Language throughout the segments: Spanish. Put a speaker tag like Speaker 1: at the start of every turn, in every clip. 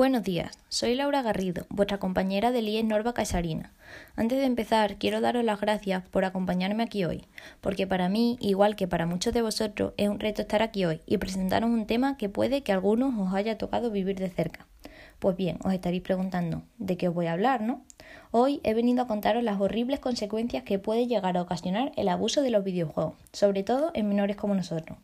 Speaker 1: Buenos días, soy Laura Garrido, vuestra compañera del IES Norva Casarina. Antes de empezar, quiero daros las gracias por acompañarme aquí hoy, porque para mí, igual que para muchos de vosotros, es un reto estar aquí hoy y presentaros un tema que puede que a algunos os haya tocado vivir de cerca. Pues bien, os estaréis preguntando, ¿de qué os voy a hablar, no? Hoy he venido a contaros las horribles consecuencias que puede llegar a ocasionar el abuso de los videojuegos, sobre todo en menores como nosotros.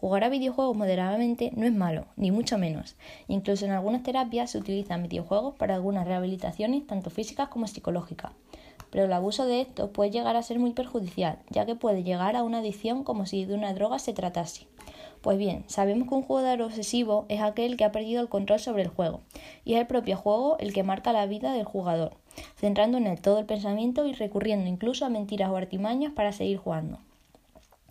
Speaker 1: Jugar a videojuegos moderadamente no es malo, ni mucho menos. Incluso en algunas terapias se utilizan videojuegos para algunas rehabilitaciones, tanto físicas como psicológicas. Pero el abuso de estos puede llegar a ser muy perjudicial, ya que puede llegar a una adicción como si de una droga se tratase. Pues bien, sabemos que un jugador obsesivo es aquel que ha perdido el control sobre el juego, y es el propio juego el que marca la vida del jugador, centrando en él todo el pensamiento y recurriendo incluso a mentiras o artimañas para seguir jugando.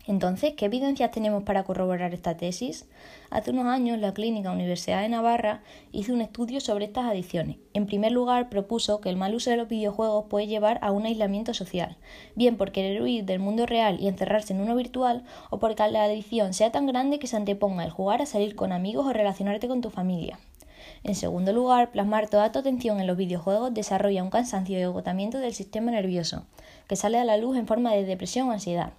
Speaker 1: Entonces, ¿qué evidencias tenemos para corroborar esta tesis? Hace unos años, la Clínica Universidad de Navarra hizo un estudio sobre estas adicciones. En primer lugar, propuso que el mal uso de los videojuegos puede llevar a un aislamiento social, bien por querer huir del mundo real y encerrarse en uno virtual, o porque la adicción sea tan grande que se anteponga el jugar a salir con amigos o relacionarte con tu familia. En segundo lugar, plasmar toda tu atención en los videojuegos desarrolla un cansancio y agotamiento del sistema nervioso, que sale a la luz en forma de depresión o ansiedad.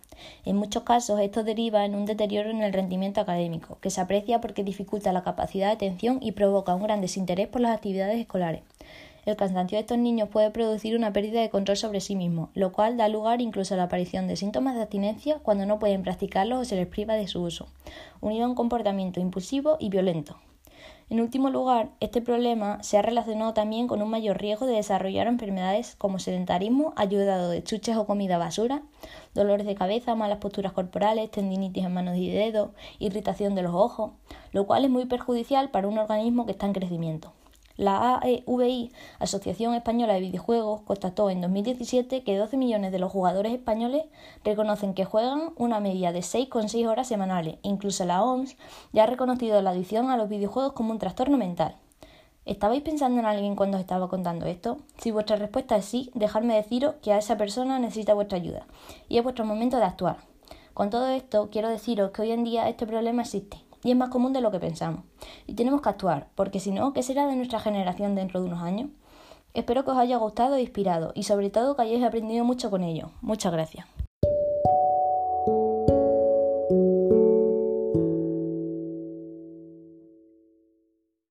Speaker 1: En muchos casos esto deriva en un deterioro en el rendimiento académico, que se aprecia porque dificulta la capacidad de atención y provoca un gran desinterés por las actividades escolares. El cansancio de estos niños puede producir una pérdida de control sobre sí mismos, lo cual da lugar incluso a la aparición de síntomas de abstinencia cuando no pueden practicarlo o se les priva de su uso, unido a un comportamiento impulsivo y violento. En último lugar, este problema se ha relacionado también con un mayor riesgo de desarrollar enfermedades como sedentarismo, ayudado de chuches o comida basura, dolores de cabeza, malas posturas corporales, tendinitis en manos y dedos, irritación de los ojos, lo cual es muy perjudicial para un organismo que está en crecimiento. La AEVI, Asociación Española de Videojuegos, constató en 2017 que 12 millones de los jugadores españoles reconocen que juegan una media de 6,6 horas semanales. Incluso la OMS ya ha reconocido la adicción a los videojuegos como un trastorno mental. ¿Estabais pensando en alguien cuando os estaba contando esto? Si vuestra respuesta es sí, dejadme deciros que a esa persona necesita vuestra ayuda y es vuestro momento de actuar. Con todo esto, quiero deciros que hoy en día este problema existe y es más común de lo que pensamos. Y tenemos que actuar, porque si no, ¿qué será de nuestra generación dentro de unos años? Espero que os haya gustado e inspirado y sobre todo que hayáis aprendido mucho con ello. Muchas gracias.